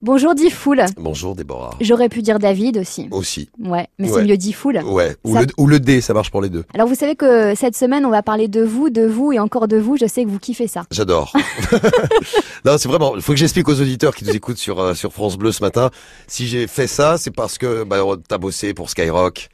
Bonjour Diffoul. Bonjour Déborah. J'aurais pu dire David aussi. Aussi. Ouais, mais c'est mieux Diffoul. Ouais. Ou, Ça- le, ou le D, ça marche pour les deux. Alors vous savez que cette semaine on va parler de vous, de vous et encore de vous. Je sais que vous kiffez ça. J'adore. non, c'est vraiment. Il faut que j'explique aux auditeurs qui nous écoutent sur euh, sur France Bleu ce matin. Si j'ai fait ça, c'est parce que bah, t'as bossé pour Skyrock.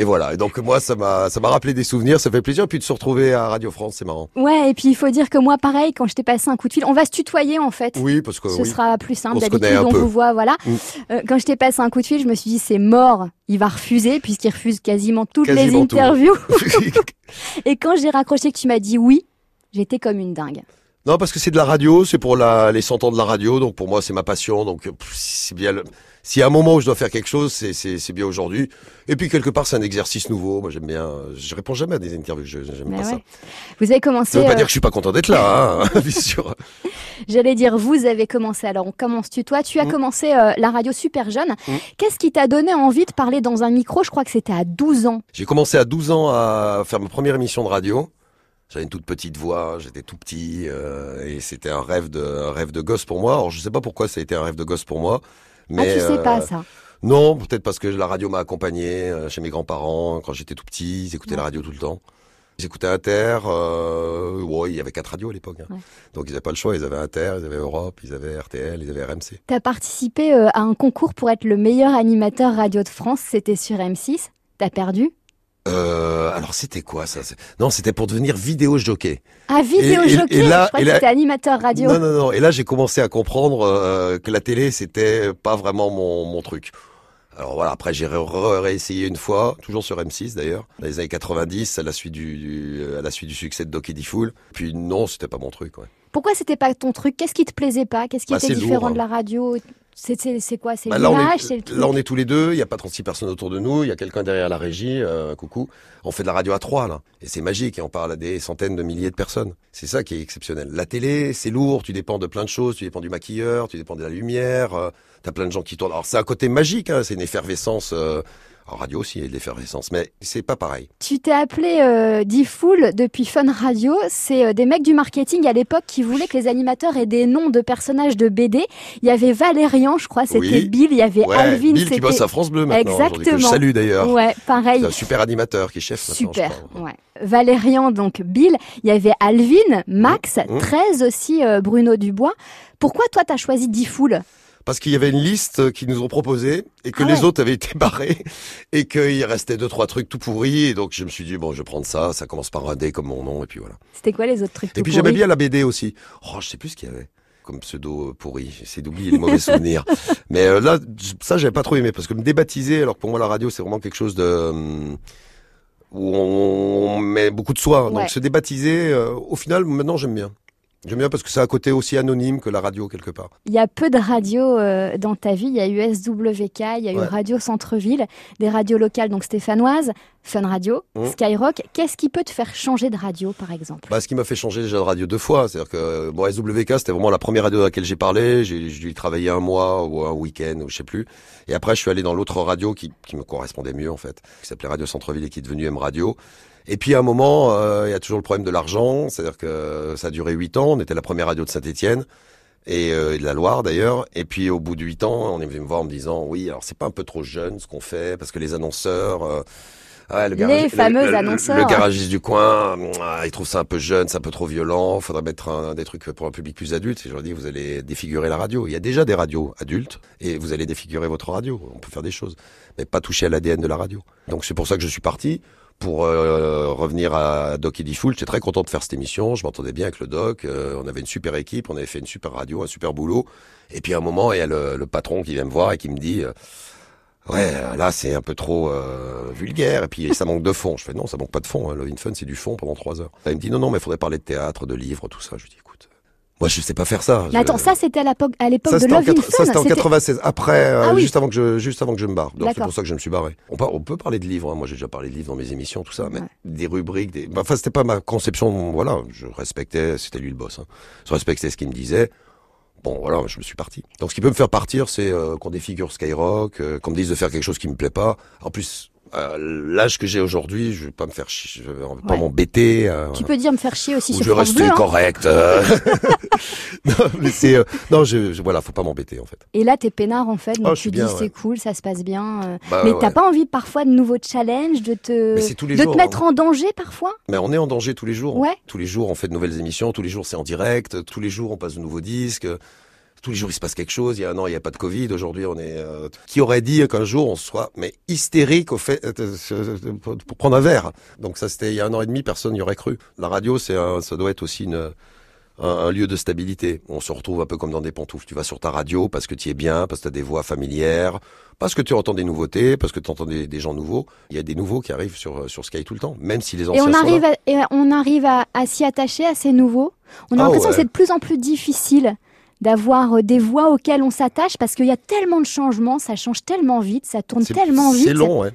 Et voilà. Et donc moi, ça m'a ça m'a rappelé des souvenirs. Ça fait plaisir. Et puis de se retrouver à Radio France, c'est marrant. Ouais, et puis il faut dire que moi pareil, quand je t'ai passé un coup de fil, on va se tutoyer en fait. Oui, parce que Ce oui. sera plus simple d'habitude, on vous voit, voilà. Mm. Euh, quand je t'ai passé un coup de fil, je me suis dit c'est mort, il va refuser puisqu'il refuse quasiment toutes Quasiment les tout. interviews. Et quand j'ai raccroché que tu m'as dit oui, j'étais comme une dingue. Non, parce que c'est de la radio, c'est pour la, les 100 ans de la radio, donc pour moi c'est ma passion, donc euh, c'est bien. le- S'il y a un moment où je dois faire quelque chose, c'est bien aujourd'hui. Et puis quelque part c'est un exercice nouveau. Moi j'aime bien. Je réponds jamais à des interviews, je- j'aime pas ouais. ça. Vous avez commencé, Ça veut pas euh, dire que je suis pas content d'être là, hein, bien sûr. j'allais dire vous avez commencé, alors on commence tutoie. Tu as Mm. commencé euh, la radio super jeune. Mm. Qu'est-ce qui t'a donné envie de parler dans un micro? Je crois que c'était à 12 ans. J'ai commencé à 12 ans à faire ma première émission de radio. J'avais une toute petite voix, j'étais tout petit euh, et c'était un rêve de un rêve de gosse pour moi. Alors je sais pas pourquoi ça a été un rêve de gosse pour moi. Mais ah, tu sais euh, pas ça. Non, peut-être parce que la radio m'a accompagné euh, chez mes grands-parents quand j'étais tout petit. Ils écoutaient la radio tout le temps. Ils écoutaient Inter. Euh, ouais, il y avait quatre radios à l'époque. hein. Ouais. Donc ils n'avaient pas le choix. Ils avaient Inter, ils avaient Europe, ils avaient RTL, ils avaient RMC. T'as participé euh, à un concours pour être le meilleur animateur radio de France. C'était sur M6. T'as perdu. Euh, alors c'était quoi ça? Non, c'était pour devenir vidéo jockey. Ah, vidéo Et- et- jockey. et là- Je crois et que là- c'était animateur radio. Non, non, non. Et là, j'ai commencé à comprendre euh, que la télé, c'était pas vraiment mon, mon truc. Alors voilà, après j'ai réessayé une fois, toujours sur M6 d'ailleurs, dans les années 90, à la suite du, du- à la suite du succès de Doc Eddie Fool. Puis non, c'était pas mon truc. Ouais. Pourquoi c'était pas ton truc? Qu'est-ce qui te plaisait pas? Qu'est-ce qui Bah, était différent lourd, de la radio? C'est quoi? C'est Bah, l'image là, on est tous les deux. Il y a pas 36 personnes autour de nous. Il y a quelqu'un derrière la régie. euh, coucou. On fait de la radio à trois là, et c'est magique. Et on parle à des centaines de milliers de personnes. C'est ça qui est exceptionnel. La télé, c'est lourd. Tu dépends de plein de choses. Tu dépends du maquilleur. Tu dépends de la lumière. euh, T'as plein de gens qui tournent. Alors c'est un côté magique. Hein, c'est une effervescence. Euh, en radio aussi, il y a de l'effervescence, mais c'est pas pareil. Tu t'es appelé euh, D-Fool depuis Fun Radio. C'est euh, des mecs du marketing à l'époque qui voulaient que les animateurs aient des noms de personnages de BD. Il y avait Valérian, je crois, c'était Oui. Bill. Il y avait Ouais, Alvin, Bill qui bosse à France Bleu maintenant. aujourd'hui, Que je Exactement. salue d'ailleurs. Ouais, pareil. C'est un super animateur qui est chef je Super, ouais. Valérian, donc Bill. Il y avait Alvin, Max, Mmh. 13 aussi, euh, Bruno Dubois. Pourquoi toi, t'as choisi D-Fool? Parce qu'il y avait une liste qu'ils nous ont proposé et que Ah les autres avaient été barrés et qu'il restait deux trois trucs tout pourris et donc je me suis dit bon je vais prendre ça, ça commence par un D comme mon nom et puis voilà. C'était quoi les autres trucs Et tout puis j'aimais bien la BD aussi. Oh je sais plus ce qu'il y avait comme pseudo euh, pourri, j'essaie d'oublier les mauvais souvenirs. Mais euh, là ça j'avais pas trop aimé parce que me débaptiser alors que pour moi la radio c'est vraiment quelque chose de hum, où on met beaucoup de soi. Ouais. Donc se débaptiser euh, au final maintenant j'aime bien. J'aime bien parce que c'est un côté aussi anonyme que la radio quelque part. Il y a peu de radios euh, dans ta vie. Il y a eu SWK, il y a eu Ouais. Radio Centre-Ville, des radios locales, donc stéphanoises, Fun Radio, Mmh. Skyrock. Qu'est-ce qui peut te faire changer de radio, par exemple? Bah, ce qui m'a fait changer déjà de radio deux fois, c'est-à-dire que bon, SWK c'était vraiment la première radio à laquelle j'ai parlé. J'ai j'ai dû y travailler un mois ou un week-end ou je sais plus. Et après, je suis allé dans l'autre radio qui, qui me correspondait mieux en fait, qui s'appelait Radio Centre-ville et qui est devenue M Radio. Et puis à un moment, euh, il y a toujours le problème de l'argent, c'est-à-dire que ça a duré huit ans. On était la première radio de Saint-Étienne et, euh, et de la Loire d'ailleurs. Et puis au bout de huit ans, on est venu me voir en me disant oui, alors c'est pas un peu trop jeune ce qu'on fait parce que les annonceurs. euh, ouais, le Les fameux le- le- annonceurs. Le garagiste du coin, ah, il trouve ça un peu jeune, c'est un peu trop violent. Faudrait mettre un, des trucs pour un public plus adulte. Et je leur dis, vous allez défigurer la radio. Il y a déjà des radios adultes et vous allez défigurer votre radio. On peut faire des choses, mais pas toucher à l'ADN de la radio. Donc c'est pour ça que je suis parti. Pour euh, revenir à Doc Eddie Fool, j'étais très content de faire cette émission. Je m'entendais bien avec le Doc. euh, on avait une super équipe, on avait fait une super radio, un super boulot. Et puis à un moment, il y a le, patron qui vient me voir et qui me dit. euh, Ouais, là c'est un peu trop vulgaire et puis ça manque de fond. Je fais non, ça manque pas de fond. Hein. Love in c'est du fond pendant trois heures. Il me dit non non mais il faudrait parler de théâtre, de livres, tout ça. Je lui dis écoute, moi je sais pas faire ça. Mais Je- attends, ça c'était à l'époque à l'époque de Love in quatre- Fun. ça, c'était en C'était- 96. Après, euh, Ah oui. juste avant que je juste avant que je me barre. Donc c'est pour ça que je me suis barré. On, par- on peut parler de livres. hein. Moi j'ai déjà parlé de livres dans mes émissions, tout ça, mais Ouais. des rubriques. Des... Enfin c'était pas ma conception. Voilà, je respectais. C'était lui le boss. hein. Je respectais ce qu'il me disait. Bon, voilà, je me suis parti. Donc, ce qui peut me faire partir, c'est euh, qu'on défigure Skyrock, euh, qu'on me dise de faire quelque chose qui me plaît pas. En plus, l'âge que j'ai aujourd'hui, je vais pas me faire, chi- je vais pas Ouais. m'embêter. euh, Tu peux dire me faire chier aussi sur je France Bleu. hein. correct. euh. non, mais c'est euh, non, je, je- voilà, faut pas m'embêter en fait. Et là, t'es peinard en fait, donc Oh, tu dis c'est cool, ça se passe bien. euh. Bah, mais ouais, t'as pas envie parfois de nouveaux challenges, de te, tous les de jours, te mettre hein. en danger parfois? Mais on est en danger tous les jours. Ouais. Tous les jours, on fait de nouvelles émissions. Tous les jours, c'est en direct. Tous les jours, on passe de nouveaux disques. Tous les jours, il se passe quelque chose. Il y a un an, il n'y a pas de Covid. Aujourd'hui, on est. euh, Qui aurait dit qu'un jour, on soit mais hystérique au fait euh, pour prendre un verre. Donc ça, c'était il y a un an et demi. Personne n'y aurait cru. La radio, c'est un- ça doit être aussi une un, un lieu de stabilité. On se retrouve un peu comme dans des pantoufles. Tu vas sur ta radio parce que tu es bien, parce que tu as des voix familières, parce que tu entends des nouveautés, parce que tu entends des, des gens nouveaux. Il y a des nouveaux qui arrivent sur, sur Sky tout le temps, même si les Et anciens on sont arrive, là. à, et on arrive à, à s'y attacher à ces nouveaux. On a Ah l'impression ouais. que c'est de plus en plus difficile d'avoir euh, des voix auxquelles on s'attache parce qu'il y a tellement de changements, ça change tellement vite, ça tourne tellement vite C'est long, ouais.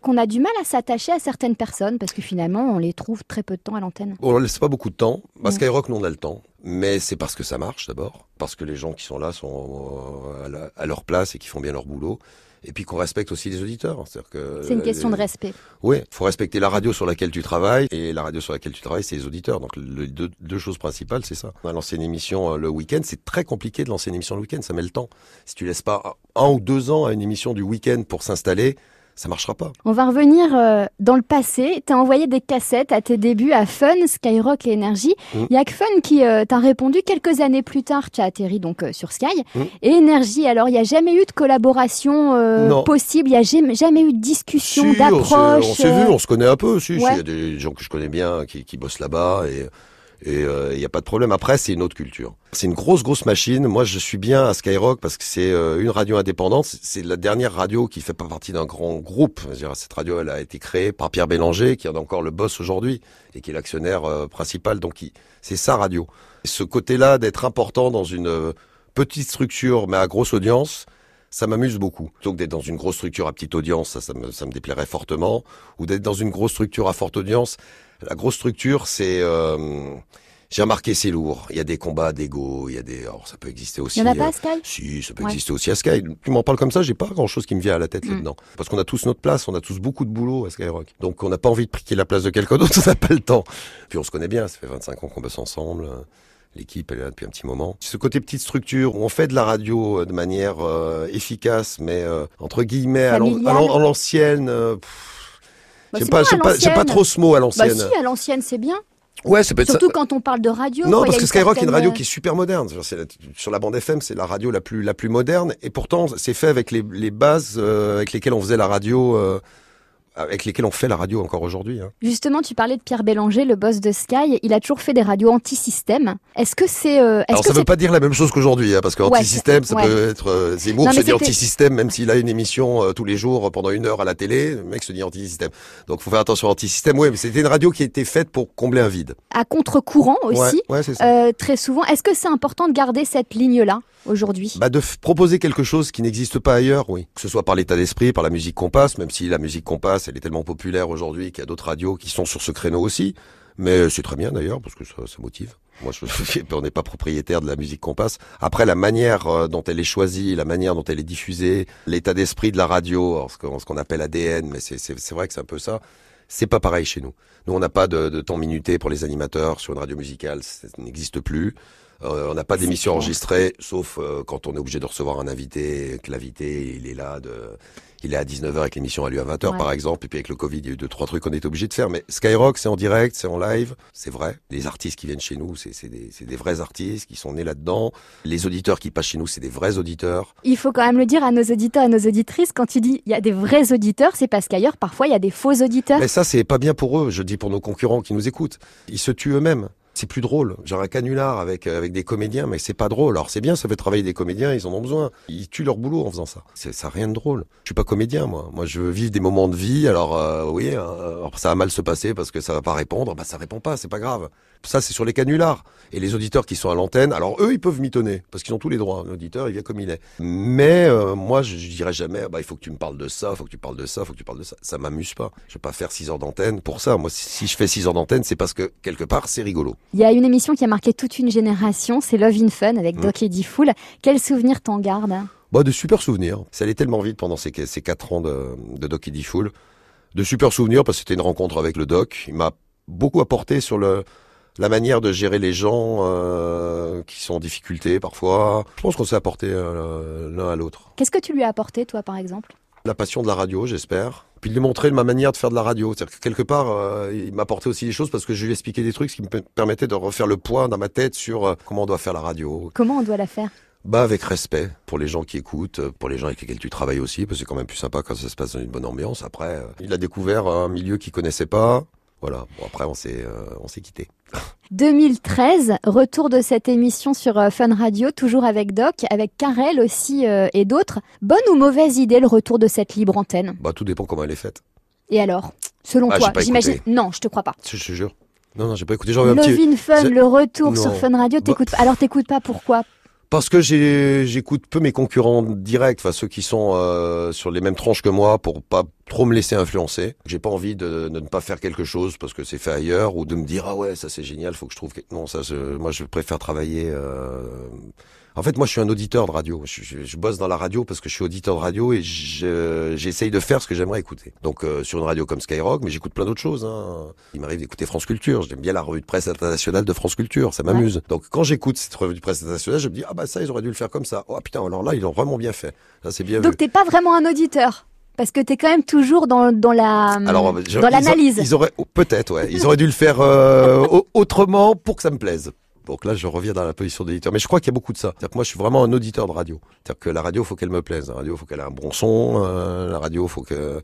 qu'on a du mal à s'attacher à certaines personnes parce que finalement on les trouve très peu de temps à l'antenne. On ne laisse pas beaucoup de temps. Bah, Mm. Skyrock, nous, on a le temps. Mais c'est parce que ça marche d'abord. Parce que les gens qui sont là sont euh, à, à leur place et qui font bien leur boulot. Et puis qu'on respecte aussi les auditeurs. C'est-à-dire que C'est une question de les- respect. Oui, faut respecter la radio sur laquelle tu travailles et la radio sur laquelle tu travailles, c'est les auditeurs. Donc le, deux, deux choses principales, c'est ça. On a lancé une émission euh, le week-end, c'est très compliqué de lancer une émission le week-end, ça met le temps. Si tu laisses pas un ou deux ans à une émission du week-end pour s'installer, ça marchera pas. On va revenir euh, dans le passé. Tu as envoyé des cassettes à tes débuts à Fun, Skyrock et Énergie. Il Mm. y a que Fun qui euh, t'a répondu quelques années plus tard. Tu as atterri donc euh, sur Sky. Mm. Et Énergie, alors il n'y a jamais eu de collaboration possible? Il n'y a jamais, jamais eu de discussion, Si, on s'est- d'approche. On s'est vu, on se connaît un peu. Si, si, il Ouais. y a des gens que je connais bien qui, qui bossent là-bas et et euh, il n'y a pas de problème. Après, c'est une autre culture. C'est une grosse, grosse machine. Moi, je suis bien à Skyrock parce que c'est euh, une radio indépendante. C'est- la dernière radio qui fait pas partie d'un grand groupe. Cette radio, elle a été créée par Pierre Bélanger, qui est encore le boss aujourd'hui et qui est l'actionnaire euh, principal. Donc, c'est sa radio. Ce côté-là d'être important dans une euh, petite structure, mais à grosse audience, ça m'amuse beaucoup. Plutôt que d'être dans une grosse structure à petite audience, ça, ça me, ça me déplairait fortement. Ou d'être dans une grosse structure à forte audience. La grosse structure, c'est... euh, j'ai remarqué, c'est lourd. Il y a des combats d'ego, il y a des... Alors, ça peut exister aussi... Il n'y en a pas euh, à Sky? si, ça peut Ouais. exister aussi à Sky. Tu m'en parles comme ça, j'ai pas grand chose qui me vient à la tête Mm. là-dedans. Parce qu'on a tous notre place, on a tous beaucoup de boulot à Skyrock. Donc on n'a pas envie de piquer la place de quelqu'un d'autre, on n'a pas le temps. Puis on se connaît bien, ça fait 25 ans qu'on bosse ensemble. euh, L'équipe, elle est là depuis un petit moment. Ce côté petite structure où on fait de la radio de manière euh, efficace, mais euh, entre guillemets, à Familiale? l'ancienne. euh, Bah, J'aime c'est pas, pas, pas trop ce mot à Bah l'ancienne. si, à l'ancienne, c'est bien. ouais, ça peut être ça. Surtout quand on parle de radio. Non, quoi, parce que Skyrock est une certaine- radio qui est super moderne. La- sur la bande FM, c'est la radio la plus la plus moderne, et pourtant c'est fait avec les, les bases euh, avec lesquelles on faisait la radio, euh, avec lesquelles on fait la radio encore aujourd'hui. hein. Justement, tu parlais de Pierre Bélanger, le boss de Sky. Il a toujours fait des radios anti-système. Est-ce que c'est. euh, Alors ça veut c'est- pas dire la même chose qu'aujourd'hui, hein, parce que Ouais, anti-système, ça ouais. peut être euh, Zemmour Non, se dit anti-système, même s'il a une émission euh, tous les jours pendant une heure à la télé, le mec se dit anti-système. Donc faut faire attention à anti-système. Oui, mais c'était une radio qui était faite pour combler un vide. à contre-courant aussi Ouais, ça. Très souvent. Est-ce que c'est important de garder cette ligne-là? Bah de proposer quelque chose qui n'existe pas ailleurs, oui. Que ce soit par l'état d'esprit, par la musique qu'on passe, même si la musique qu'on passe, elle est tellement populaire aujourd'hui qu'il y a d'autres radios qui sont sur ce créneau aussi. Mais c'est très bien d'ailleurs, parce que ça, ça motive. Moi, je, on n'est pas propriétaire de la musique qu'on passe. Après, la manière euh, dont elle est choisie, la manière dont elle est diffusée, l'état d'esprit de la radio, ce qu'on appelle ADN, mais c'est- vrai que c'est un peu ça. C'est pas pareil chez nous. Nous, on n'a pas de temps minuté pour les animateurs sur une radio musicale, ça n'existe plus. Euh, on n'a pas d'émission enregistrée, sauf euh, quand on est obligé de recevoir un invité, que l'invité, il est là de, il est à 19h et que l'émission a lieu à 20h Ouais. par exemple, et puis avec le Covid, il y a eu deux, trois trucs qu'on était obligé de faire. Mais Skyrock, c'est en direct, c'est en live, c'est vrai. Les artistes qui viennent chez nous, c'est des, des vrais artistes qui sont nés là-dedans. Les auditeurs qui passent chez nous, c'est des vrais auditeurs. Il faut quand même le dire à nos auditeurs, à nos auditrices, quand tu dis il y a des vrais auditeurs, c'est parce qu'ailleurs, parfois, il y a des faux auditeurs. Mais ça, c'est pas bien pour eux, je dis pour nos concurrents qui nous écoutent. Ils se tuent eux-mêmes. C'est plus drôle. Genre un canular avec, euh, avec des comédiens, mais c'est pas drôle. Alors c'est bien, ça fait travailler des comédiens, ils en ont besoin. Ils tuent leur boulot en faisant ça. C'est, ça rien de drôle. Je suis pas comédien, moi. Moi, je veux vivre des moments de vie. Alors, euh, oui, euh, alors, ça va mal se passer parce que ça va pas répondre. Bah, ça répond pas, c'est pas grave. Ça, c'est sur les canulars. Et les auditeurs qui sont à l'antenne, alors eux, ils peuvent mitonner parce qu'ils ont tous les droits. L'auditeur, il vient comme il est. Mais euh, moi, je, je dirais jamais, bah, il faut que tu me parles de ça, il faut que tu parles de ça, il faut que tu parles de ça. Ça m'amuse pas. Je vais pas faire six heures d'antenne pour ça. Moi, si je fais six heures d'antenne, c'est parce que quelque part, c'est rigolo. Il y a une émission qui a marqué toute une génération, c'est Love in Fun avec Mm. Doc Eddie Fool. Quel souvenir t'en gardes? Bah, de super souvenirs. Ça allait tellement vite pendant ces, ces quatre ans de, de Doc Eddie Fool. De super souvenirs parce que c'était une rencontre avec le Doc. Il m'a beaucoup apporté sur le, la manière de gérer les gens euh, qui sont en difficulté parfois. Je pense qu'on s'est apporté euh, l'un à l'autre. Qu'est-ce que tu lui as apporté, toi, par exemple? La passion de la radio, j'espère. Puis de lui montrer ma manière de faire de la radio. C'est-à-dire que quelque part, euh, il m'a apporté aussi des choses parce que je lui ai expliqué des trucs qui me permettaient de refaire le point dans ma tête sur euh, comment on doit faire la radio. Comment on doit la faire? Bah avec respect pour les gens qui écoutent, pour les gens avec lesquels tu travailles aussi, parce que c'est quand même plus sympa quand ça se passe dans une bonne ambiance. Après, il a découvert un milieu qu'il connaissait pas. Voilà. Bon, après, on s'est, euh, quitté. 2013, retour de cette émission sur euh, Fun Radio, toujours avec Doc, avec Karel aussi et d'autres. Bonne ou mauvaise idée le retour de cette libre antenne? Bah tout dépend comment elle est faite. Et alors, selon Bah, toi, j'imagine. Non, je te crois pas. Je te jure. Non, non, j'ai pas écouté. Petit. Love in Fun, le retour Non. sur Fun Radio, t'écoutes pas. Alors t'écoutes pas pourquoi? Parce que j'écoute peu mes concurrents directs, enfin ceux qui sont euh, sur les mêmes tranches que moi, pour pas trop me laisser influencer. J'ai pas envie de, ne pas faire quelque chose parce que c'est fait ailleurs ou de me dire ah ouais ça c'est génial, faut que je trouve. que- Non ça, je- moi je préfère travailler. euh, En fait, moi, je suis un auditeur de radio. Je, je- je bosse dans la radio parce que je suis auditeur de radio et je- j'essaye de faire ce que j'aimerais écouter. Donc, euh, sur une radio comme Skyrock, mais j'écoute plein d'autres choses. Hein. Il m'arrive d'écouter France Culture. J'aime bien la revue de presse internationale de France Culture. Ça m'amuse. Donc, quand j'écoute cette revue de presse internationale, je me dis ah bah ça, ils auraient dû le faire comme ça. Oh putain, alors là, ils l'ont vraiment bien fait. Ça, c'est bien. Donc t'es pas vraiment un auditeur? Parce que t'es quand même toujours dans, dans la Alors, dans l'analyse. Ils, auraient peut-être, ouais. Ils auraient dû le faire euh, au- autrement pour que ça me plaise. Donc là, je reviens dans la position d'éditeur. Mais je crois qu'il y a beaucoup de ça. C'est-à-dire que moi, je suis vraiment un auditeur de radio. C'est-à-dire que la radio, faut qu'elle me plaise. La radio, faut qu'elle ait un bon son. euh, la radio, faut que.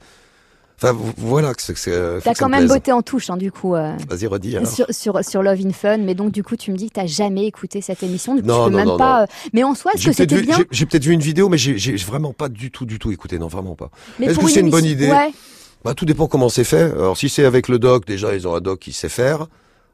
Enfin, voilà que c'est. T'as quand me même beauté en touche, hein, du coup, euh, Vas-y, redis. Alors. sur, sur, sur Love in Fun. Mais donc, du coup, tu me dis que t'as jamais écouté cette émission. Du coup, Non, tu peux non, même non, pas. euh, Mais en soi, est-ce que c'était bien j'ai- peut-être vu une vidéo, mais j'ai vraiment pas du tout, du tout écouté. Non, vraiment pas. Est-ce que c'est une bonne idée Ouais. Bah, tout dépend comment c'est fait. Alors, si c'est avec le doc, déjà, ils ont un doc qui sait faire.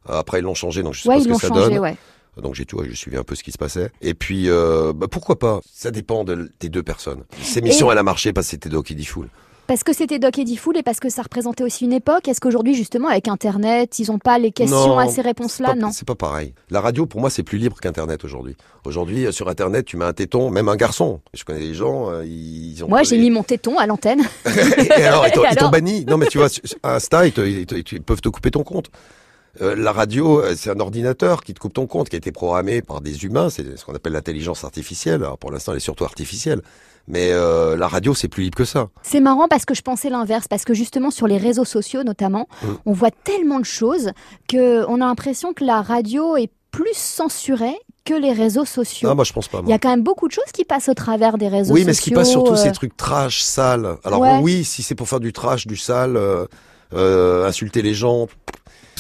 Euh, Après, ils l'ont changé, donc je sais Ouais, pas ce que l'ont ça changé, donne. ouais. Donc j'ai tout, ouais, j'ai suivi un peu ce qui se passait. Et puis, euh, bah, pourquoi pas? Ça dépend de- des deux personnes. Cette émission, elle a marché parce que c'était Doc Eddie Fool. Parce que c'était Doc Eddie Fool et parce que ça représentait aussi une époque. Est-ce qu'aujourd'hui, justement, avec Internet, ils ont pas les questions Non, à ces réponses-là Non? C'est pas pareil. La radio, pour moi, c'est plus libre qu'Internet aujourd'hui. Aujourd'hui, euh, sur Internet, tu mets un téton, même un garçon. Je connais des gens, ils ont. Moi, j'ai mis mon téton à l'antenne. Et alors, ils t'ont- banni? Non, mais tu vois, Insta, ils, te- ils te- ils peuvent te couper ton compte. Euh, la radio, euh, c'est un ordinateur qui te coupe ton compte, qui a été programmé par des humains. C'est ce qu'on appelle l'intelligence artificielle. Alors, pour l'instant, elle est surtout artificielle. Mais euh, la radio, c'est plus libre que ça. C'est marrant parce que je pensais l'inverse, parce que justement sur les réseaux sociaux notamment, Mm. on voit tellement de choses que on a l'impression que la radio est plus censurée que les réseaux sociaux. Non, moi, je pense pas. Il y a quand même beaucoup de choses qui passent au travers des réseaux Oui, sociaux. mais ce qui passe surtout, euh, c'est des trucs trash, sales. Alors Ouais. oui, si c'est pour faire du trash, du sale, euh, insulter les gens,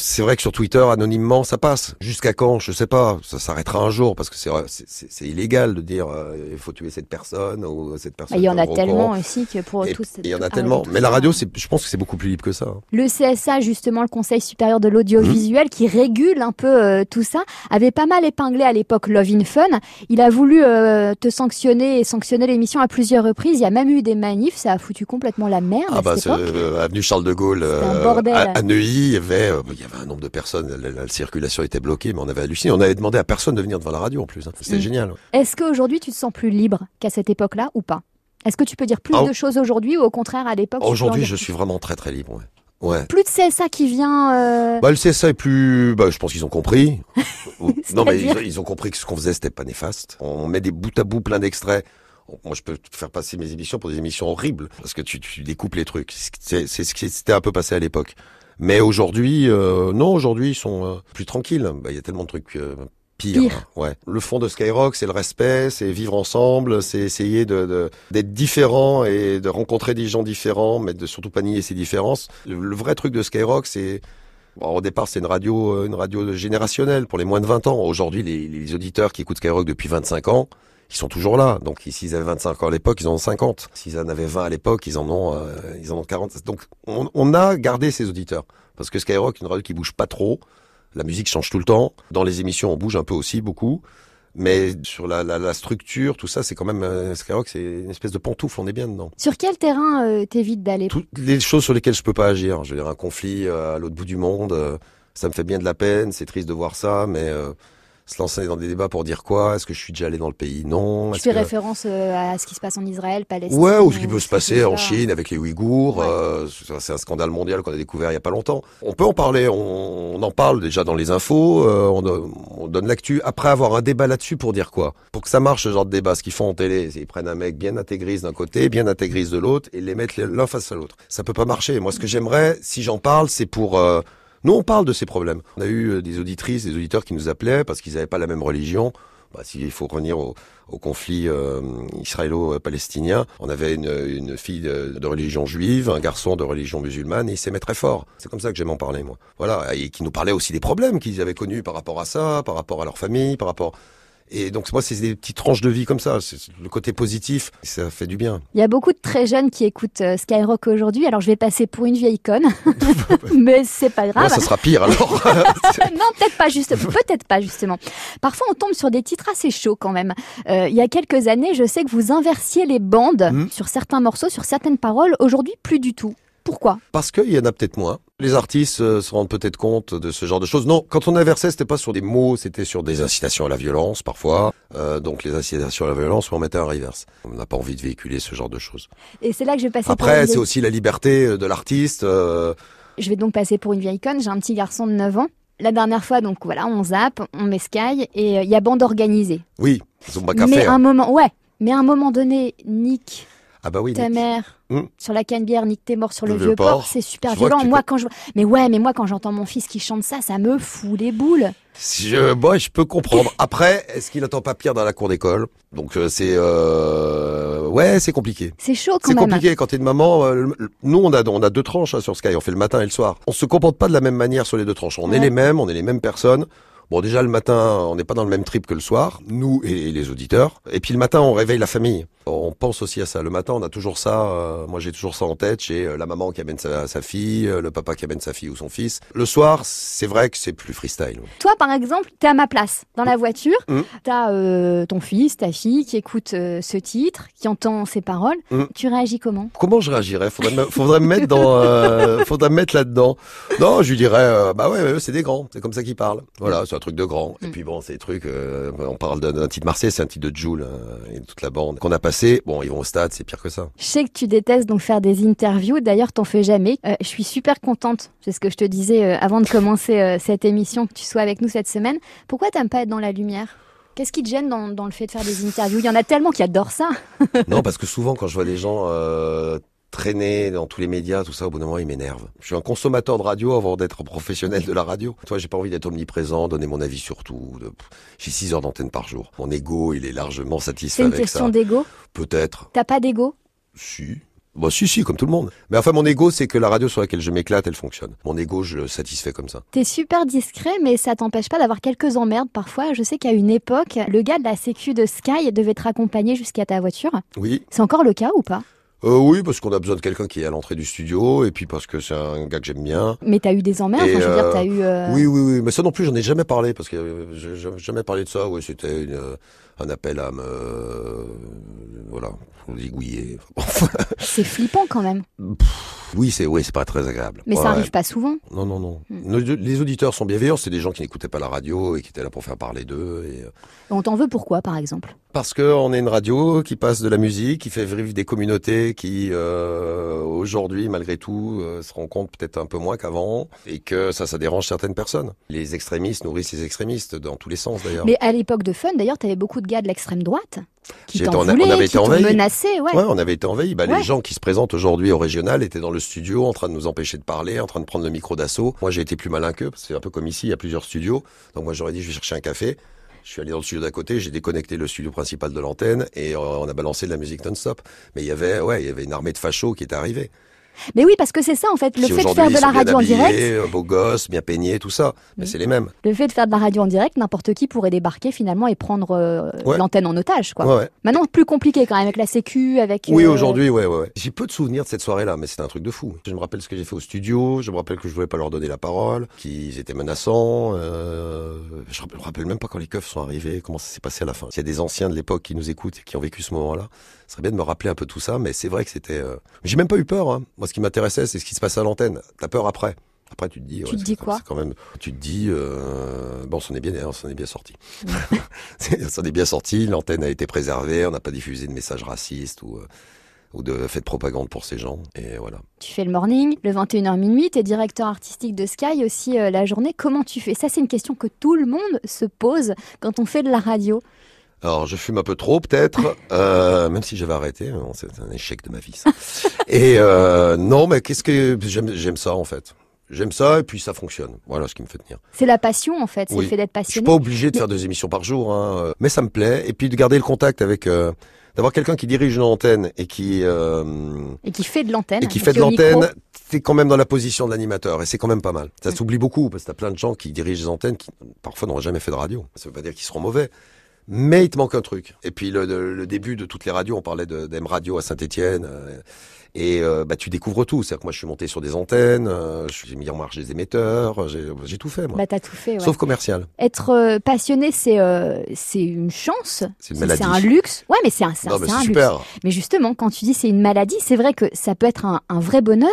c'est vrai que sur Twitter, anonymement, ça passe. Jusqu'à quand Je sais pas. Ça s'arrêtera un jour parce que c'est illégal de dire euh, il faut tuer cette personne ou cette personne. bah, Il y en a tellement aussi que pour Et tous. il y en a tellement. Mais la radio, je pense que c'est beaucoup plus libre que ça. hein. Le CSA, justement, le Conseil supérieur de l'audiovisuel, qui régule un peu euh, tout ça, avait pas mal épinglé à l'époque Love in Fun. Il a voulu euh, te sanctionner et sanctionner l'émission à plusieurs reprises. Il y a même eu des manifs. Ça a foutu complètement la merde Ah à bah, cette c'est, époque. euh, avenue Charles de Gaulle, un bordel. à, à Neuilly, il y avait, il y avait un nombre de personnes. La, la- la circulation était bloquée, mais on avait halluciné. On avait demandé à personne de venir devant la radio en plus. hein. C'était Mm. génial. Est-ce qu'aujourd'hui, tu te sens plus libre qu'à cette époque-là ou pas? Est-ce que tu peux dire plus Ah, de choses aujourd'hui ou au contraire à l'époque Aujourd'hui, je suis vraiment très très libre. Ouais. ouais. Plus de CSA qui vient. euh, Bah, le CSA est plus. Bah, je pense qu'ils ont compris. Non, mais ils, ont- ils ont compris que ce qu'on faisait, c'était pas néfaste. On met des bouts à bout plein d'extraits. Moi, je peux faire passer mes émissions pour des émissions horribles parce que tu, tu découpes les trucs. C'est c'est ce qui s'était un peu passé à l'époque. Mais aujourd'hui, euh, non, aujourd'hui, ils sont euh, plus tranquilles. Bah, Il y a tellement de trucs euh, pires. Pire. hein. Ouais. Le fond de Skyrock, c'est le respect, c'est vivre ensemble, c'est essayer de de- d'être différent et de rencontrer des gens différents, mais de surtout pas nier ses différences. Le, le vrai truc de Skyrock, c'est Bon, au départ, c'est une radio, euh, une radio générationnelle pour les moins de 20 ans. Aujourd'hui, les, les auditeurs qui écoutent Skyrock depuis 25 ans, ils sont toujours là. Donc, s'ils avaient 25 ans à l'époque, ils en ont 50. S'ils en avaient 20 à l'époque, ils en ont, euh, ils en ont 40. Donc, on, on a gardé ces auditeurs. Parce que Skyrock, une radio qui bouge pas trop. La musique change tout le temps. Dans les émissions, on bouge un peu aussi, beaucoup. Mais sur la, la, la structure, tout ça, c'est quand même, euh, Skyrock, c'est une espèce de pantoufle. On est bien dedans Sur quel terrain euh, t'évites d'aller? Toutes les choses sur lesquelles je peux pas agir. Je veux dire, un conflit euh, à l'autre bout du monde, euh, ça me fait bien de la peine, c'est triste de voir ça, mais euh, se lancer dans des débats pour dire quoi? Est-ce que je suis déjà allé dans le pays? Non. Tu fais que- référence euh, à ce qui se passe en Israël, Palestine. Ouais, ou ce qui peut se ces passer en. Chine avec les Ouïghours. Ouais. euh, c'est un scandale mondial qu'on a découvert il y a pas longtemps. On peut en parler, on, on en parle déjà dans les infos, euh, on, do- on donne l'actu. Après avoir un débat là-dessus pour dire quoi? Pour que ça marche ce genre de débat, ce qu'ils font en télé, c'est ils prennent un mec bien intégriste d'un côté, bien intégriste de l'autre, et les mettent l'un face à l'autre. Ça peut pas marcher. Moi, ce que j'aimerais, si j'en parle, c'est pour... euh, nous, on parle de ces problèmes. On a eu euh, des auditrices, des auditeurs qui nous appelaient parce qu'ils n'avaient pas la même religion. Bah, S'il faut revenir au, au conflit euh, israélo-palestinien, on avait une, une fille de, de religion juive, un garçon de religion musulmane, et ils s'aimaient très fort. C'est comme ça que j'aime en parler, moi. Voilà, et qui nous parlaient aussi des problèmes qu'ils avaient connus par rapport à ça, par rapport à leur famille, par rapport... Et donc moi, c'est des petites tranches de vie comme ça. C'est le côté positif, ça fait du bien. Il y a beaucoup de très jeunes qui écoutent euh, Skyrock aujourd'hui, alors je vais passer pour une vieille conne, mais c'est pas grave. ça sera pire alors. non, peut-être pas justement. Peut-être pas justement. Parfois, on tombe sur des titres assez chauds quand même. Euh, il y a quelques années, je sais que vous inversiez les bandes Mhm. sur certains morceaux, sur certaines paroles. Aujourd'hui, plus du tout. Pourquoi? Parce qu'il y en a peut-être moins. Les artistes euh, se rendent peut-être compte de ce genre de choses. Non, quand on inversait, c'était pas sur des mots, c'était sur des incitations à la violence parfois. Euh, donc les incitations à la violence, on mettait un reverse. On n'a pas envie de véhiculer ce genre de choses. Et c'est là que je vais passer. pour Après, c'est aussi la liberté euh, de l'artiste. euh, Je vais donc passer pour une vieille conne. J'ai un petit garçon de 9 ans. La dernière fois, donc voilà, on zappe, on met Sky et il y a bande organisée. oui, ils ont pas qu'à Mais faire. un moment, ouais. Mais à un moment donné, Nick, Ah bah oui. ta mère, Hmm. sur la cannebière, Nick t'es mort sur le, Le vieux port, port. c'est super violent. Moi, peux- quand je, mais ouais, mais moi, quand j'entends mon fils qui chante ça, ça me fout les boules. Je, moi, je peux comprendre. Après, est-ce qu'il attend pas pire dans la cour d'école? Donc euh, c'est, euh, ouais, c'est compliqué. C'est chaud quand C'est même. compliqué quand t'es une maman. euh, nous, on a, on a deux tranches hein, sur Sky. On fait le matin et le soir. On se comporte pas de la même manière sur les deux tranches. On Ouais. est les mêmes, on est les mêmes personnes. Bon, déjà le matin, on n'est pas dans le même trip que le soir, nous et, les auditeurs. Et puis le matin, on réveille la famille. On pense aussi à ça. Le matin, on a toujours ça. euh, moi, j'ai toujours ça en tête. J'ai euh, la maman qui amène sa, sa fille, euh, le papa qui amène sa fille ou son fils. Le soir, c'est vrai que c'est plus freestyle. Toi, par exemple, t'es à ma place dans la voiture. Mm. T'as euh, ton fils, ta fille qui écoute euh, ce titre, qui entend ces paroles. Mm. Tu réagis comment? Comment je réagirais? Faudrait me, faudrait me mettre dans, faudrait me mettre là-dedans. Non, je lui dirais, bah ouais, c'est des grands, c'est comme ça qu'ils parlent. Voilà, truc de grand. Et Mm. puis bon, c'est des trucs. euh, on parle d'un titre Marseille, c'est un titre de Joule euh, et toute la bande qu'on a passé. Bon, ils vont au stade, c'est pire que ça. Je sais que tu détestes donc faire des interviews. D'ailleurs, t'en fais jamais. Euh, je suis super contente. C'est ce que je te disais euh, avant de commencer cette émission, que tu sois avec nous cette semaine. Pourquoi t'aimes pas être dans la lumière? Qu'est-ce qui te gêne dans, dans le fait de faire des interviews? Il y en a tellement qui adorent ça. non, parce que souvent, quand je vois des gens euh, traîner dans tous les médias, tout ça, au bout d'un moment, ils m'énervent. Je suis un consommateur de radio avant d'être professionnel de la radio. Toi, j'ai pas envie d'être omniprésent, donner mon avis sur tout. de- J'ai 6 heures d'antenne par jour. Mon ego, il est largement C'est satisfait une avec question d'ego? Peut-être. T'as pas d'ego? Si. Bah si, si, comme tout le monde. Mais enfin, mon ego, c'est que la radio sur laquelle je m'éclate, elle fonctionne. Mon ego, je le satisfais comme ça. T'es super discret, mais ça t'empêche pas d'avoir quelques emmerdes parfois. Je sais qu'à une époque, le gars de la sécu de Sky devait te raccompagner jusqu'à ta voiture. Oui. C'est encore le cas ou pas? Euh, oui, parce qu'on a besoin de quelqu'un qui est à l'entrée du studio, et puis parce que c'est un gars que j'aime bien. Mais t'as eu des emmerdes. Enfin, je veux dire, euh, t'as eu. euh, Oui, oui, oui. Mais ça non plus, j'en ai jamais parlé, parce que j'ai jamais parlé de ça. Oui, c'était un appel à me... voilà, zigouiller. C'est flippant quand même. oui, c'est oui, c'est pas très agréable. Mais Ouais, ça ouais. arrive pas souvent. Non, non, non. Hmm. Nos- Les auditeurs sont bienveillants. C'est des gens qui n'écoutaient pas la radio et qui étaient là pour faire parler d'eux. Et, On t'en veut pourquoi, par exemple? Parce que on est une radio qui passe de la musique, qui fait vivre des communautés qui euh, aujourd'hui, malgré tout, euh, se rencontrent peut-être un peu moins qu'avant, et que ça, ça dérange certaines personnes. Les extrémistes nourrissent les extrémistes dans tous les sens d'ailleurs. Mais à l'époque de Fun, d'ailleurs, t'avais beaucoup de gars de l'extrême droite qui t'en été- on voulaient, avait qui été menacé. Ouais. Ouais, on avait été envahis. Bah, Ouais. Les gens qui se présentent aujourd'hui au régional étaient dans le studio en train de nous empêcher de parler, en train de prendre le micro d'assaut. Moi, j'ai été plus malin qu'eux, parce que c'est un peu comme ici, il y a plusieurs studios. Donc moi, j'aurais dit, je vais chercher un café. Je suis allé dans le studio d'à côté, j'ai déconnecté le studio principal de l'antenne et euh, on a balancé de la musique non-stop. Mais il y avait, ouais, il y avait une armée de fachos qui était arrivée. Mais oui, parce que c'est ça en fait, le fait de faire de la radio en direct. euh, beaux gosses, bien peignés, tout ça. Mais c'est les mêmes. Le fait de faire de la radio en direct, n'importe qui pourrait débarquer finalement et prendre euh, Ouais. l'antenne en otage. Quoi. Ouais, ouais. Maintenant, plus compliqué quand même avec la Sécu, avec. Oui, euh, aujourd'hui, ouais, ouais, ouais. J'ai peu de souvenirs de cette soirée-là, mais c'était un truc de fou. Je me rappelle ce que j'ai fait au studio, je me rappelle que je voulais pas leur donner la parole, qu'ils étaient menaçants. Euh... Je me rappelle même pas quand les keufs sont arrivés, comment ça s'est passé à la fin. S'il y a des anciens de l'époque qui nous écoutent et qui ont vécu ce moment-là, ce serait bien de me rappeler un peu tout ça, mais c'est vrai que c'était. euh, J'ai même pas eu peur. Hein. Moi, ce qui m'intéressait, c'est ce qui se passe à l'antenne. T'as peur après. Après, tu te dis, tu te dis quoi quand même, tu te dis, euh, bon, on est bien, on est bien sorti. on est bien sorti. L'antenne a été préservée. On n'a pas diffusé de messages racistes ou. Euh, ou de fait de propagande pour ces gens. Et voilà. Tu fais le morning, le 21h minuit, tu es directeur artistique de Sky aussi euh, la journée. Comment tu fais? Ça, c'est une question que tout le monde se pose quand on fait de la radio. Alors, je fume un peu trop, peut-être, euh, même si j'avais arrêté. C'est un échec de ma vie, ça. et euh, non, mais qu'est-ce que j'aime ça en fait. J'aime ça et puis ça fonctionne. Voilà ce qui me fait tenir. C'est la passion en fait, c'est le fait d'être passionné. Je suis pas obligé de faire deux émissions par jour, hein, mais ça me plaît. Et puis de garder le contact avec d'avoir quelqu'un qui dirige une antenne et qui euh, et qui fait de l'antenne et qui fait de l'antenne, t'es quand même dans la position de l'animateur et c'est quand même pas mal. Ça mm. s'oublie beaucoup parce que t'as plein de gens qui dirigent des antennes qui parfois n'auraient jamais fait de radio. Ça veut pas dire qu'ils seront mauvais, mais il te manque un truc. Et puis le, début de toutes les radios, on parlait d'M Radio à Saint-Étienne. Euh, et euh, bah, tu découvres tout. C'est-à-dire que moi, je suis monté sur des antennes, euh, j'ai mis en marche des émetteurs, j'ai tout fait. Moi. Bah, t'as tout fait. Ouais. Sauf commercial. Être euh, passionné, c'est c'est une chance. C'est une maladie. C'est un luxe. Ouais, mais c'est un, non, mais un super. luxe. Mais justement, quand tu dis c'est une maladie, c'est vrai que ça peut être un, un vrai bonheur.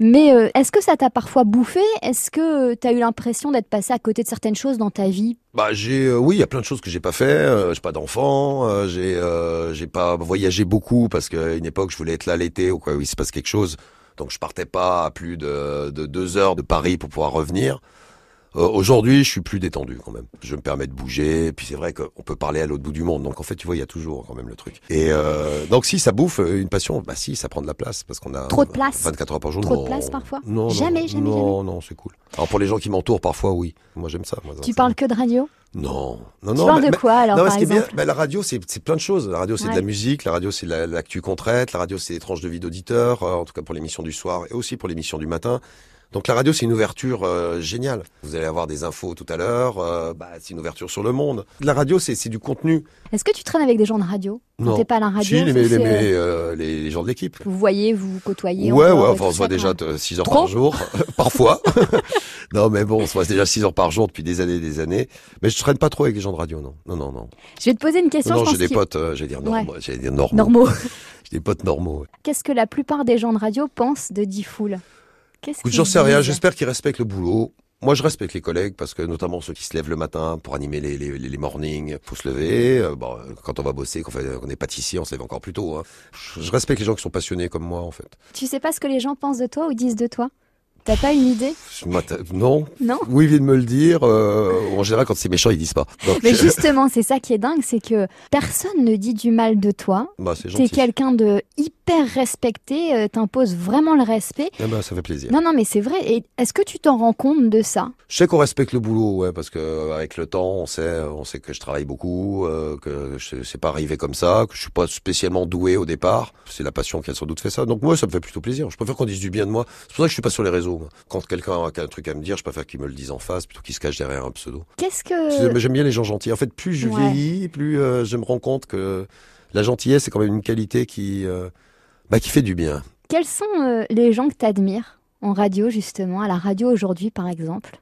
Mais est-ce que ça t'a parfois bouffé? Est-ce que tu as eu l'impression d'être passé à côté de certaines choses dans ta vie? Bah j'ai oui il y a plein de choses que j'ai pas fait euh, j'ai pas d'enfant j'ai j'ai pas voyagé beaucoup parce qu'à une époque je voulais être là l'été ou quoi il se passe quelque chose. Donc je partais pas à plus de, deux heures de Paris pour pouvoir revenir. Euh, aujourd'hui, je suis plus détendu quand même. Je me permets de bouger. Et puis c'est vrai qu'on peut parler à l'autre bout du monde. Donc en fait, tu vois, il y a toujours quand même le truc. Et euh, donc si ça bouffe une passion, bah si, ça prend de la place parce qu'on a trop de place. 24 heures par jour. Trop de place parfois. Non, jamais, jamais, non, non, c'est cool. Alors pour les gens qui m'entourent, parfois oui. Moi j'aime ça. tu parles que de radio? Non, non, tu non. parles de quoi alors non, par ce bien, bah, la radio, c'est plein de choses. La radio, c'est de la musique. La radio, c'est l'actu qu'on traite. La radio, c'est des tranches de vie d'auditeurs, euh, en tout cas pour l'émission du soir et aussi pour l'émission du matin. Donc la radio, c'est une ouverture euh, géniale. Vous allez avoir des infos tout à l'heure. Euh, bah, c'est une ouverture sur le monde. La radio, c'est du contenu. Est-ce que tu traînes avec des gens de radio? Non. T'es pas à la radio Si, les, les, les, gens de l'équipe. Vous voyez, vous, côtoyez. Ouais, ouais. Enfin, on se voit déjà 6 heures par jour, parfois. non, mais bon, on se voit déjà 6 heures par jour depuis des années, et des années. Mais je traîne pas trop avec les gens de radio, non. Non, non, non. Je vais te poser une question. Non, j'ai des potes, j'allais dire. J'allais dire normaux. Normaux. j'ai des potes normaux. Qu'est-ce que la plupart des gens de radio pensent de Diffoul? J'en sais rien, j'espère qu'ils respectent le boulot. Moi, je respecte les collègues parce que notamment ceux qui se lèvent le matin pour animer les, les, les mornings, faut se lever. Euh, bon, quand on va bosser, quand on est pâtissier, on se lève encore plus tôt. Hein. Je, je respecte les gens qui sont passionnés comme moi, en fait. Tu sais pas ce que les gens pensent de toi ou disent de toi? T'as pas une idée? Non. Non? Oui, vient de me le dire. Euh, en général, quand c'est méchant, ils disent pas. Mais justement, c'est ça qui est dingue, c'est que personne ne dit du mal de toi. Bah, c'est T'es quelqu'un de hyper respecté, euh, t'imposes vraiment le respect. Eh ben, ça fait plaisir. Non, non, mais c'est vrai. Et est-ce que tu t'en rends compte de ça? Je sais qu'on respecte le boulot, ouais, parce que euh, avec le temps, on sait, on sait que je travaille beaucoup, que je sais pas arrivé comme ça, que je suis pas spécialement doué au départ. C'est la passion qui a sans doute fait ça. Donc moi, ça me fait plutôt plaisir. Je préfère qu'on dise du bien de moi. C'est pour ça que je suis pas sur les réseaux. Quand quelqu'un a un truc à me dire, je préfère qu'il me le dise en face plutôt qu'il se cache derrière un pseudo. Qu'est-ce que J'aime bien les gens gentils. En fait, plus je vieillis, plus euh, je me rends compte que la gentillesse c'est quand même une qualité qui euh, bah, qui fait du bien. Quels sont euh, les gens que tu admires en radio justement, à la radio aujourd'hui par exemple?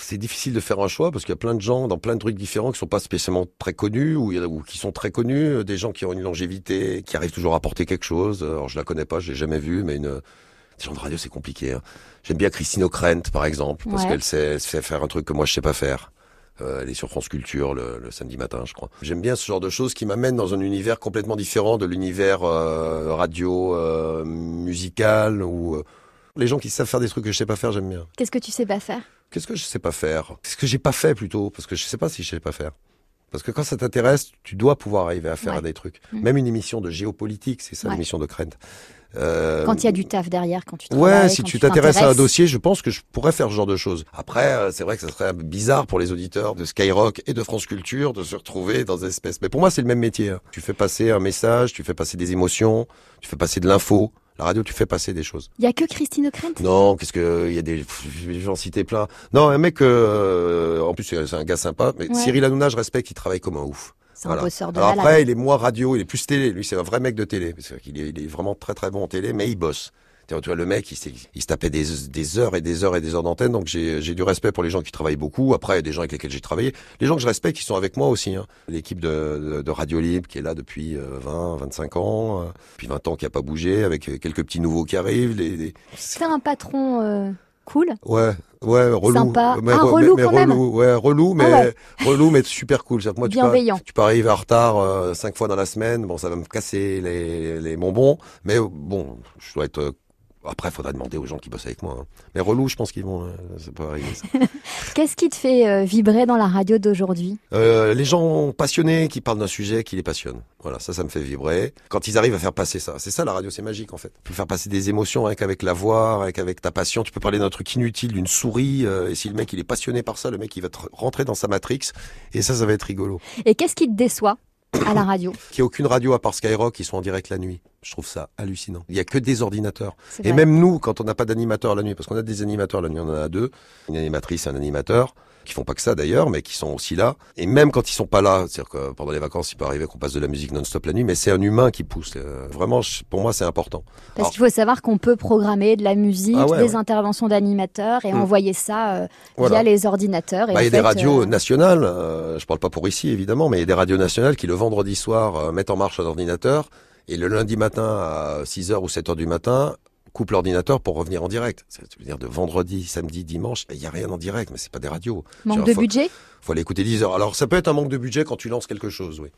C'est difficile de faire un choix parce qu'il y a plein de gens dans plein de trucs différents qui sont pas spécialement très connus ou, ou qui sont très connus, des gens qui ont une longévité, qui arrivent toujours à apporter quelque chose. Alors je la connais pas, je l'ai jamais vue, mais une les gens de radio, c'est compliqué. Hein. J'aime bien Christine O'Krent, par exemple, parce qu'elle sait, faire un truc que moi je sais pas faire. Euh, elle est sur France Culture le, samedi matin, je crois. J'aime bien ce genre de choses qui m'amènent dans un univers complètement différent de l'univers euh, radio euh, musical ou les gens qui savent faire des trucs que je sais pas faire, j'aime bien. Qu'est-ce que tu sais pas faire? Qu'est-ce que je sais pas faire? Qu'est-ce que j'ai pas fait plutôt? Parce que je sais pas si je sais pas faire. Parce que quand ça t'intéresse, tu dois pouvoir arriver à faire des trucs. Mm. Même une émission de géopolitique, c'est ça l'émission de Krent. Euh, quand il y a du taf derrière, quand tu travailles, Ouais, si tu t'intéresses à un dossier, je pense que je pourrais faire ce genre de choses. Après, euh, c'est vrai que ça serait bizarre pour les auditeurs de Skyrock et de France Culture de se retrouver dans des espèces. Mais pour moi, c'est le même métier. Hein. Tu fais passer un message, tu fais passer des émotions, tu fais passer de l'info. La radio, tu fais passer des choses. Il y a que Christine O'Krent? Non, qu'est-ce que il y a des j'en citais plein. Non, un mec euh, en plus c'est un gars sympa, mais Cyril Hanouna, je respecte, il travaille comme un ouf. C'est un bosseur de Alors après, il est moins radio, il est plus télé. Lui, c'est un vrai mec de télé. Parce qu'il est, il est vraiment très très bon en télé, mais il bosse. Tu vois, le mec, il, il se tapait des, des, heures et des heures et des heures d'antenne, donc j'ai du respect pour les gens qui travaillent beaucoup. Après, il y a des gens avec lesquels j'ai travaillé. Les gens que je respecte, qui sont avec moi aussi. Hein. L'équipe de, de, Radio Libre, qui est là depuis 20, euh, 25 ans, euh, depuis 20 ans qui a pas bougé, avec quelques petits nouveaux qui arrivent. Les, C'est un patron... Euh Cool. Ouais, ouais, relou. Sympa. Mais, Ah, re- relou mais, quand mais même. relou, ouais, relou, mais Ah ouais. relou, mais super cool. Moi, tu peux, Bienveillant. tu peux arriver en retard euh, cinq fois dans la semaine. Bon, ça va me casser les, les bonbons, mais euh, bon, je dois être. Après, faudra demander aux gens qui bossent avec moi. hein. Mais relou, je pense qu'ils vont. euh, ça peut arriver. Qu'est-ce qui te fait euh, vibrer dans la radio d'aujourd'hui? Euh, les gens passionnés qui parlent d'un sujet qui les passionne. Voilà, ça, ça me fait vibrer. Quand ils arrivent à faire passer ça, c'est ça la radio, c'est magique en fait. Tu peux faire passer des émotions avec avec la voix, avec avec ta passion. Tu peux parler d'un truc inutile, d'une souris. euh, et si le mec il est passionné par ça, le mec il va te rentrer dans sa matrix. Et ça, ça va être rigolo. Et qu'est-ce qui te déçoit à la radio? Qu'il n'y ait aucune radio à part Skyrock qui soit en direct la nuit. Je trouve ça hallucinant. Il y a que des ordinateurs. Et même nous, quand on n'a pas d'animateur la nuit, parce qu'on a des animateurs la nuit, on en a deux, une animatrice et un animateur, qui font pas que ça d'ailleurs, mais qui sont aussi là. Et même quand ils sont pas là, c'est-à-dire que pendant les vacances, il peut arriver qu'on passe de la musique non-stop la nuit, mais c'est un humain qui pousse. Euh, Vraiment, pour moi, c'est important. Parce qu'il faut savoir qu'on peut programmer de la musique, Ah ouais, des ouais. interventions d'animateurs et Mm. envoyer ça euh, Voilà. via les ordinateurs. Et Bah, il y a des radios euh, nationales, euh, je parle pas pour ici évidemment, mais il y a des radios nationales qui le vendredi soir mettent en marche un ordinateur et le lundi matin à 6h ou 7h du matin coupent l'ordinateur pour revenir en direct. Ça veut dire de vendredi, samedi, dimanche, il y a rien en direct, mais c'est pas des radios. manque de faut- budget. faut aller écouter 10 heures. Alors ça peut être un manque de budget quand tu lances quelque chose, oui.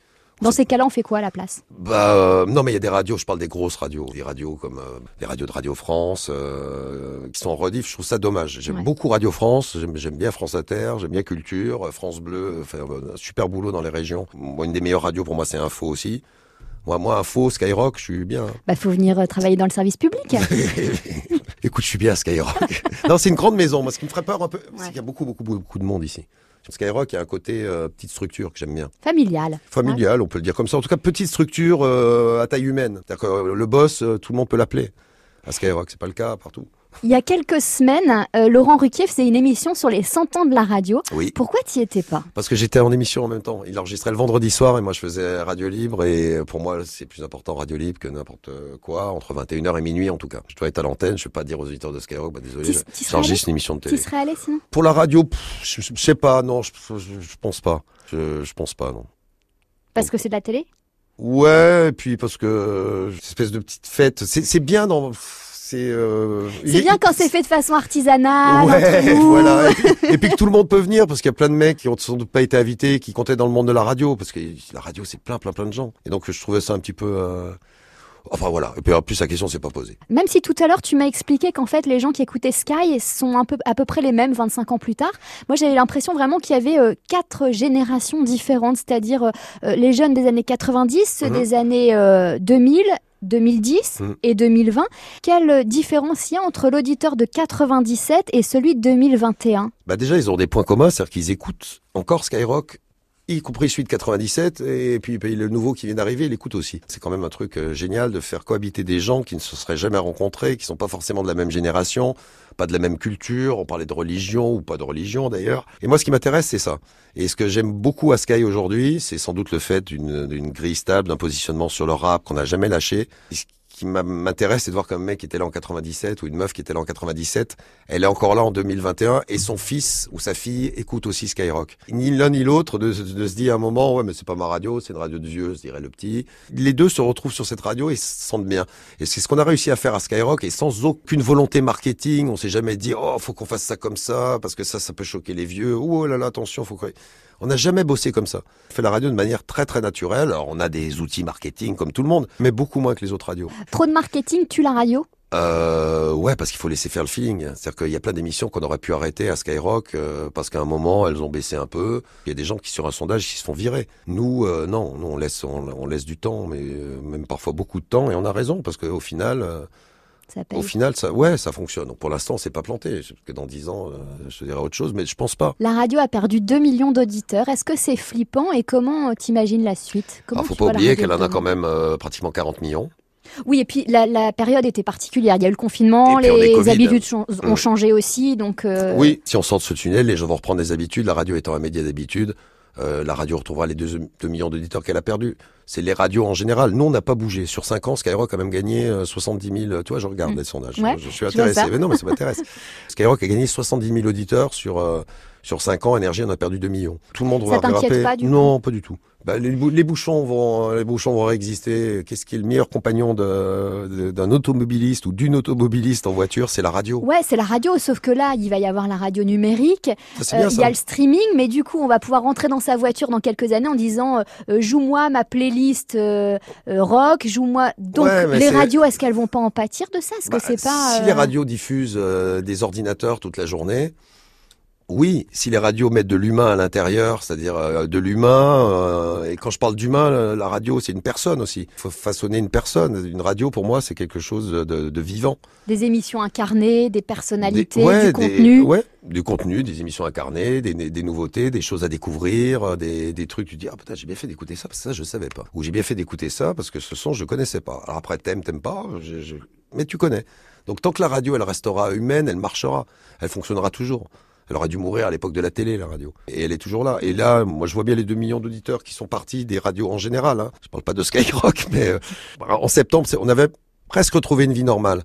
Dans ces cas-là, on fait quoi à la place? Bah euh, non, mais il y a des radios. Je parle des grosses radios, des radios comme euh, les radios de Radio France euh, qui sont en rediff. Je trouve ça dommage. J'aime Ouais. beaucoup Radio France. J'aime bien France Inter. J'aime bien Culture, euh, France Bleu. euh, Faire un super boulot dans les régions. Moi, une des meilleures radios pour moi, c'est Info aussi. Moi, moi, Info, Skyrock, je suis bien. Bah, faut venir euh, travailler dans le service public. Écoute, je suis bien à Skyrock. non, c'est une grande maison. Moi, ce qui me ferait peur un peu, c'est Ouais. qu'il y a beaucoup, beaucoup, beaucoup de monde ici. Skyrock, il y a un côté euh, petite structure que j'aime bien. Familial. Familial, on peut le dire comme ça. En tout cas, petite structure euh, à taille humaine. Que euh, le boss, tout le monde peut l'appeler. À Skyrock, c'est pas le cas partout. Il y a quelques semaines, euh, Laurent Ruquier faisait une émission sur les 100 ans de la radio. Oui. Pourquoi t'y étais pas? Parce que j'étais en émission en même temps. Il enregistrait le vendredi soir et moi je faisais Radio Libre. Et euh, pour moi, c'est plus important Radio Libre que n'importe quoi, entre 21h et minuit en tout cas. Je dois être à l'antenne, je ne vais pas dire aux auditeurs de Skyrock, bah désolé, j'enregistre une émission de télé. serais allé sinon? Pour la radio, pff, je, je- sais pas, non, je, je, je pense pas. Je, je pense pas, non. Parce que c'est de la télé? Ouais, et puis parce que euh, cette espèce de petite fête, c'est c'est bien dans... C'est euh, C'est bien quand c'est fait de façon artisanale, Ouais, voilà. Et puis, et puis que tout le monde peut venir parce qu'il y a plein de mecs qui ont sans doute pas été invités, qui comptaient dans le monde de la radio parce que la radio c'est plein, plein, plein de gens. Et donc je trouvais ça un petit peu. euh, Enfin voilà. Et puis en plus la question s'est pas posée. Même si tout à l'heure tu m'as expliqué qu'en fait les gens qui écoutaient Sky sont un peu, à peu près les mêmes 25 ans plus tard, moi j'avais l'impression vraiment qu'il y avait euh, quatre générations différentes, c'est-à-dire euh, les jeunes des années 90, ceux Mhm. des années euh, 2000, 2010 Mhm. et 2020. Quelle différence il y a entre l'auditeur de 97 et celui de 2021 Bah déjà ils ont des points communs, c'est-à-dire qu'ils écoutent encore Skyrock. Y compris celui de 97 et puis le nouveau qui vient d'arriver, il écoute aussi. C'est quand même un truc euh, génial de faire cohabiter des gens qui ne se seraient jamais rencontrés, qui sont pas forcément de la même génération, pas de la même culture. On parlait de religion ou pas de religion d'ailleurs. Et moi, ce qui m'intéresse, c'est ça. Et ce que j'aime beaucoup à Sky aujourd'hui, c'est sans doute le fait d'une grille stable, d'un positionnement sur le rap qu'on n'a jamais lâché. Qui m'intéresse, c'est de voir qu'un mec qui était là en 97 ou une meuf qui était là en 97, elle est encore là en 2021 et son fils ou sa fille écoute aussi Skyrock. Ni l'un ni l'autre de, se dire à un moment, ouais, mais c'est pas ma radio, c'est une radio de vieux, se dirait le petit. Les deux se retrouvent sur cette radio et se sentent bien. Et c'est ce qu'on a réussi à faire à Skyrock et sans aucune volonté marketing. On s'est jamais dit, oh, faut qu'on fasse ça comme ça parce que ça, ça peut choquer les vieux. Oh là là, attention, faut qu'on... On n'a jamais bossé comme ça. On fait la radio de manière très très naturelle. Alors on a des outils marketing comme tout le monde, mais beaucoup moins que les autres radios. Trop de marketing tue la radio Euh, ouais, parce qu'il faut laisser faire le feeling. C'est-à-dire qu'il y a plein d'émissions qu'on aurait pu arrêter à Skyrock euh, parce qu'à un moment elles ont baissé un peu. Il y a des gens qui sur un sondage qui se font virer. Nous, euh, non, nous on laisse on, on laisse du temps, mais euh, même parfois beaucoup de temps, et on a raison parce qu'au final, Ça au final, ça, ouais, ça fonctionne. Donc pour l'instant, c'est pas planté. Parce que dans dix ans, euh, je te dirai autre chose, mais je pense pas. La radio a perdu 2 millions d'auditeurs. Est-ce que c'est flippant? Et comment euh, t'imagines la suite? Comment Alors faut pas oublier qu'elle en a quand même euh, pratiquement 40 millions. Oui, et puis la, la période était particulière. Il y a eu le confinement, les habitudes chan- ont Mm. changé aussi, donc. euh, Oui, si on sort de ce tunnel, les gens vont reprendre des habitudes. La radio étant un média d'habitude, euh, la radio retrouvera les 2, millions d'auditeurs qu'elle a perdus. C'est les radios en général. Nous, on n'a pas bougé. Sur 5 ans, Skyrock a même gagné euh, 70 000. Tu vois, je regarde Mm. les sondages. Ouais, je, je suis intéressé. Mais non, mais ça m'intéresse. Skyrock a gagné 70 000 auditeurs sur euh, sur 5 ans. Énergie en a perdu 2 millions. Tout le monde Ça va rattraper. pas, du coup Non, pas du tout. Bah, les, bou- les bouchons vont, les bouchons vont réexister. Qu'est-ce qui est le meilleur compagnon d'un automobiliste ou d'une automobiliste en voiture C'est la radio. Ouais, c'est la radio, sauf que là, il va y avoir la radio numérique. Ça, c'est Euh, bien il y a le streaming, mais du coup, on va pouvoir rentrer dans sa voiture dans quelques années en disant euh, euh, joue-moi ma playlist euh, euh, rock, joue-moi. Donc Ouais, les radios, est-ce qu'elles vont pas en pâtir de ça? Est-ce Bah, que c'est pas Si euh, les radios diffusent euh, des ordinateurs toute la journée, oui. Si les radios mettent de l'humain à l'intérieur, c'est-à-dire euh, de l'humain, euh, et quand je parle d'humain, la, radio c'est une personne aussi. Il faut façonner une personne. Une radio pour moi c'est quelque chose de, de vivant. des émissions incarnées, des personnalités, Des- ouais, du des- contenu ouais, du contenu, des émissions incarnées, des, des nouveautés, des choses à découvrir, euh, des, des trucs. Tu dis ah putain j'ai bien fait d'écouter ça parce que ça je savais pas. Ou j'ai bien fait d'écouter ça parce que ce son je connaissais pas. Alors après t'aimes t'aimes pas, je- je- mais tu connais. Donc tant que la radio elle restera humaine, elle marchera, elle fonctionnera toujours. Elle aurait dû mourir à l'époque de la télé, la radio. Et elle est toujours là. Et là, moi, je vois bien les 2 millions d'auditeurs qui sont partis des radios en général. Hein. Je parle pas de Skyrock, mais euh, en septembre, on avait presque retrouvé une vie normale.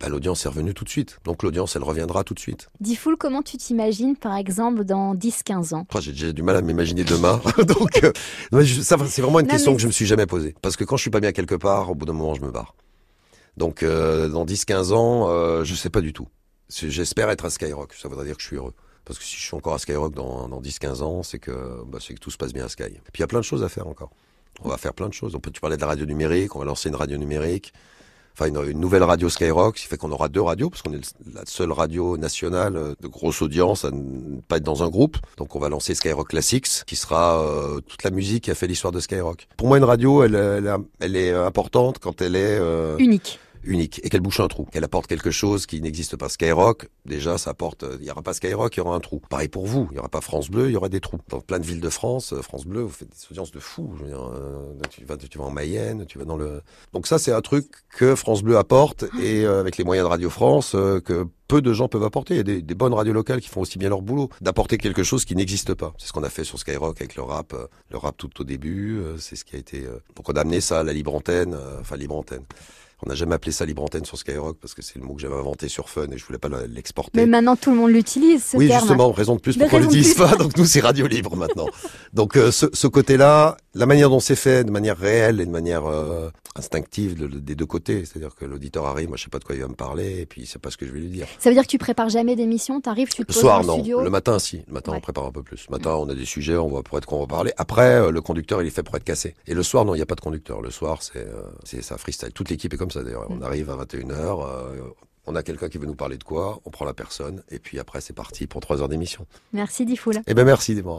Bah, l'audience est revenue tout de suite. Donc l'audience, elle reviendra tout de suite. Diffoul, comment tu t'imagines, par exemple, dans 10-15 ans? J'ai déjà du mal à m'imaginer demain. Donc, euh, je- ça, c'est vraiment une Non, question mais que je me suis jamais posée. Parce que quand je suis pas bien quelque part, au bout d'un moment, je me barre. Donc, euh, dans 10-15 ans, euh, je sais pas du tout. J'espère être à Skyrock. Ça voudrait dire que je suis heureux. Parce que si je suis encore à Skyrock dans, dans 10-15 ans, c'est que, bah, que tout se passe bien à Sky. Puis il y a plein de choses à faire encore. On va faire plein de choses. On peut, tu parlais de la radio numérique, on va lancer une radio numérique. Enfin, une, une nouvelle radio Skyrock, ce qui fait qu'on aura deux radios, parce qu'on est la seule radio nationale euh, de grosse audience à ne pas être dans un groupe. Donc on va lancer Skyrock Classics, qui sera euh, toute la musique qui a fait l'histoire de Skyrock. Pour moi, une radio, elle est importante quand elle est... euh, Unique. Unique et qu'elle bouche un trou, qu'elle apporte quelque chose qui n'existe pas. Skyrock, déjà, ça apporte. euh, Il n'y aura pas Skyrock, il y aura un trou. Pareil pour vous, il n'y aura pas France Bleu, il y aura des trous. Dans plein de villes de France, euh, France Bleu, vous faites des audiences de fous. Je veux dire, euh, tu vas, tu vas en Mayenne, tu vas dans le. Donc ça, c'est un truc que France Bleu apporte et euh, avec les moyens de Radio France euh, que peu de gens peuvent apporter. Il y a des, des bonnes radios locales qui font aussi bien leur boulot, d'apporter quelque chose qui n'existe pas. C'est ce qu'on a fait sur Skyrock avec le rap, le rap tout au début. c'est ce qui a été. Donc on a amené ça à la libre antenne, enfin libre antenne. On n'a jamais appelé ça libre antenne sur Skyrock parce que c'est le mot que j'avais inventé sur Fun et je voulais pas le- l'exporter. Mais maintenant, tout le monde l'utilise, ce Oui, terme. justement, raison de plus pour qu'on l'utilise pas. Donc nous, c'est radio libre maintenant. Donc euh, ce, ce côté-là, la manière dont c'est fait, de manière réelle et de manière euh, instinctive de- de- des deux côtés, c'est-à-dire que l'auditeur arrive, moi je sais pas de quoi il va me parler et puis sait pas ce que je vais lui dire. Ça veut dire que tu prépares jamais d'émission, t'arrives, tu te Le poses soir, dans le non. studio. Le matin, si. Le matin, Ouais. on prépare un peu plus. Le matin, on a des sujets, on va pour être qu'on va parler. Après, euh, le conducteur, il est fait pour être cassé. Et le soir, non, il n'y a pas de conducteur. Le soir, c'est euh, c'est ça freestyle. Toute l'équipe est comme ça d'ailleurs. Mm. On arrive à 21h, on a quelqu'un qui veut nous parler de quoi, on prend la personne, et puis après, c'est parti pour trois heures d'émission. Merci Diffoul. Eh ben merci, Déborah.